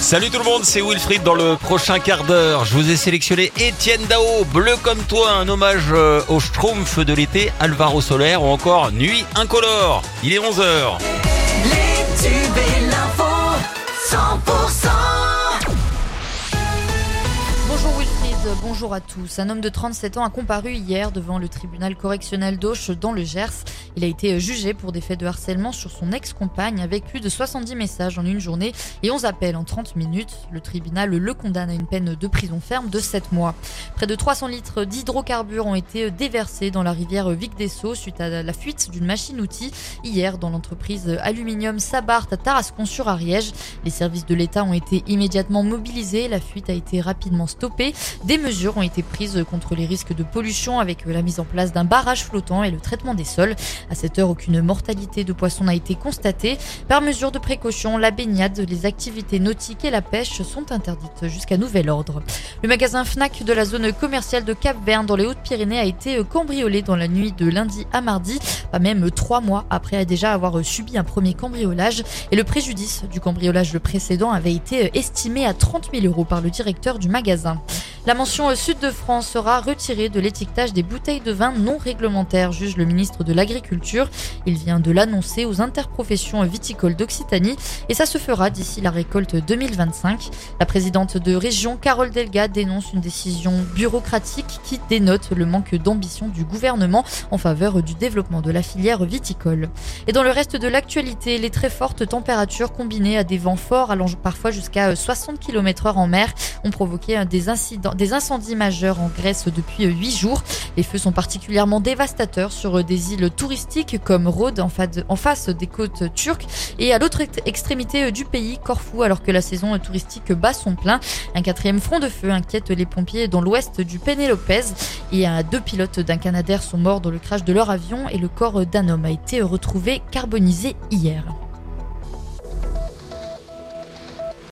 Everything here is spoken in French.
Salut tout le monde, c'est Wilfried dans le prochain quart d'heure. Je vous ai sélectionné Étienne Dao, Bleu comme toi, un hommage euh, au Schtroumpf de l'été, Alvaro Solaire ou encore Nuit incolore. Il est 11h. Les tubes et l'info 100% bonjour à tous. Un homme de 37 ans a comparu hier devant le tribunal correctionnel d'Auch dans le Gers. Il a été jugé pour des faits de harcèlement sur son ex-compagne avec plus de 70 messages en une journée et 11 appels en 30 minutes. Le tribunal le condamne à une peine de prison ferme de 7 mois. Près de 300 litres d'hydrocarbures ont été déversés dans la rivière Vic des Sceaux suite à la fuite d'une machine-outil hier dans l'entreprise Aluminium Sabart à Tarascon-sur-Ariège. Les services de l'État ont été immédiatement mobilisés. La fuite a été rapidement stoppée. Mesures ont été prises contre les risques de pollution avec la mise en place d'un barrage flottant et le traitement des sols. À cette heure, aucune mortalité de poissons n'a été constatée. Par mesure de précaution, la baignade, les activités nautiques et la pêche sont interdites jusqu'à nouvel ordre. Le magasin Fnac de la zone commerciale de Cap-Verne dans les Hautes-Pyrénées a été cambriolé dans la nuit de lundi à mardi, pas même trois mois après déjà avoir subi un premier cambriolage. Et le préjudice du cambriolage précédent avait été estimé à 30 000 euros par le directeur du magasin. La mention Sud de France sera retirée de l'étiquetage des bouteilles de vin non réglementaires, juge le ministre de l'Agriculture. Il vient de l'annoncer aux interprofessions viticoles d'Occitanie et ça se fera d'ici la récolte 2025. La présidente de région, Carole Delga, dénonce une décision bureaucratique qui dénote le manque d'ambition du gouvernement en faveur du développement de la filière viticole. Et dans le reste de l'actualité, les très fortes températures combinées à des vents forts allant parfois jusqu'à 60 km/h en mer ont provoqué des incidents des incendies majeurs en Grèce depuis 8 jours. Les feux sont particulièrement dévastateurs sur des îles touristiques comme Rhodes en face des côtes turques et à l'autre extrémité du pays, Corfou, alors que la saison touristique bat son plein. Un quatrième front de feu inquiète les pompiers dans l'ouest du Pénélopez et deux pilotes d'un Canadair sont morts dans le crash de leur avion et le corps d'un homme a été retrouvé carbonisé hier.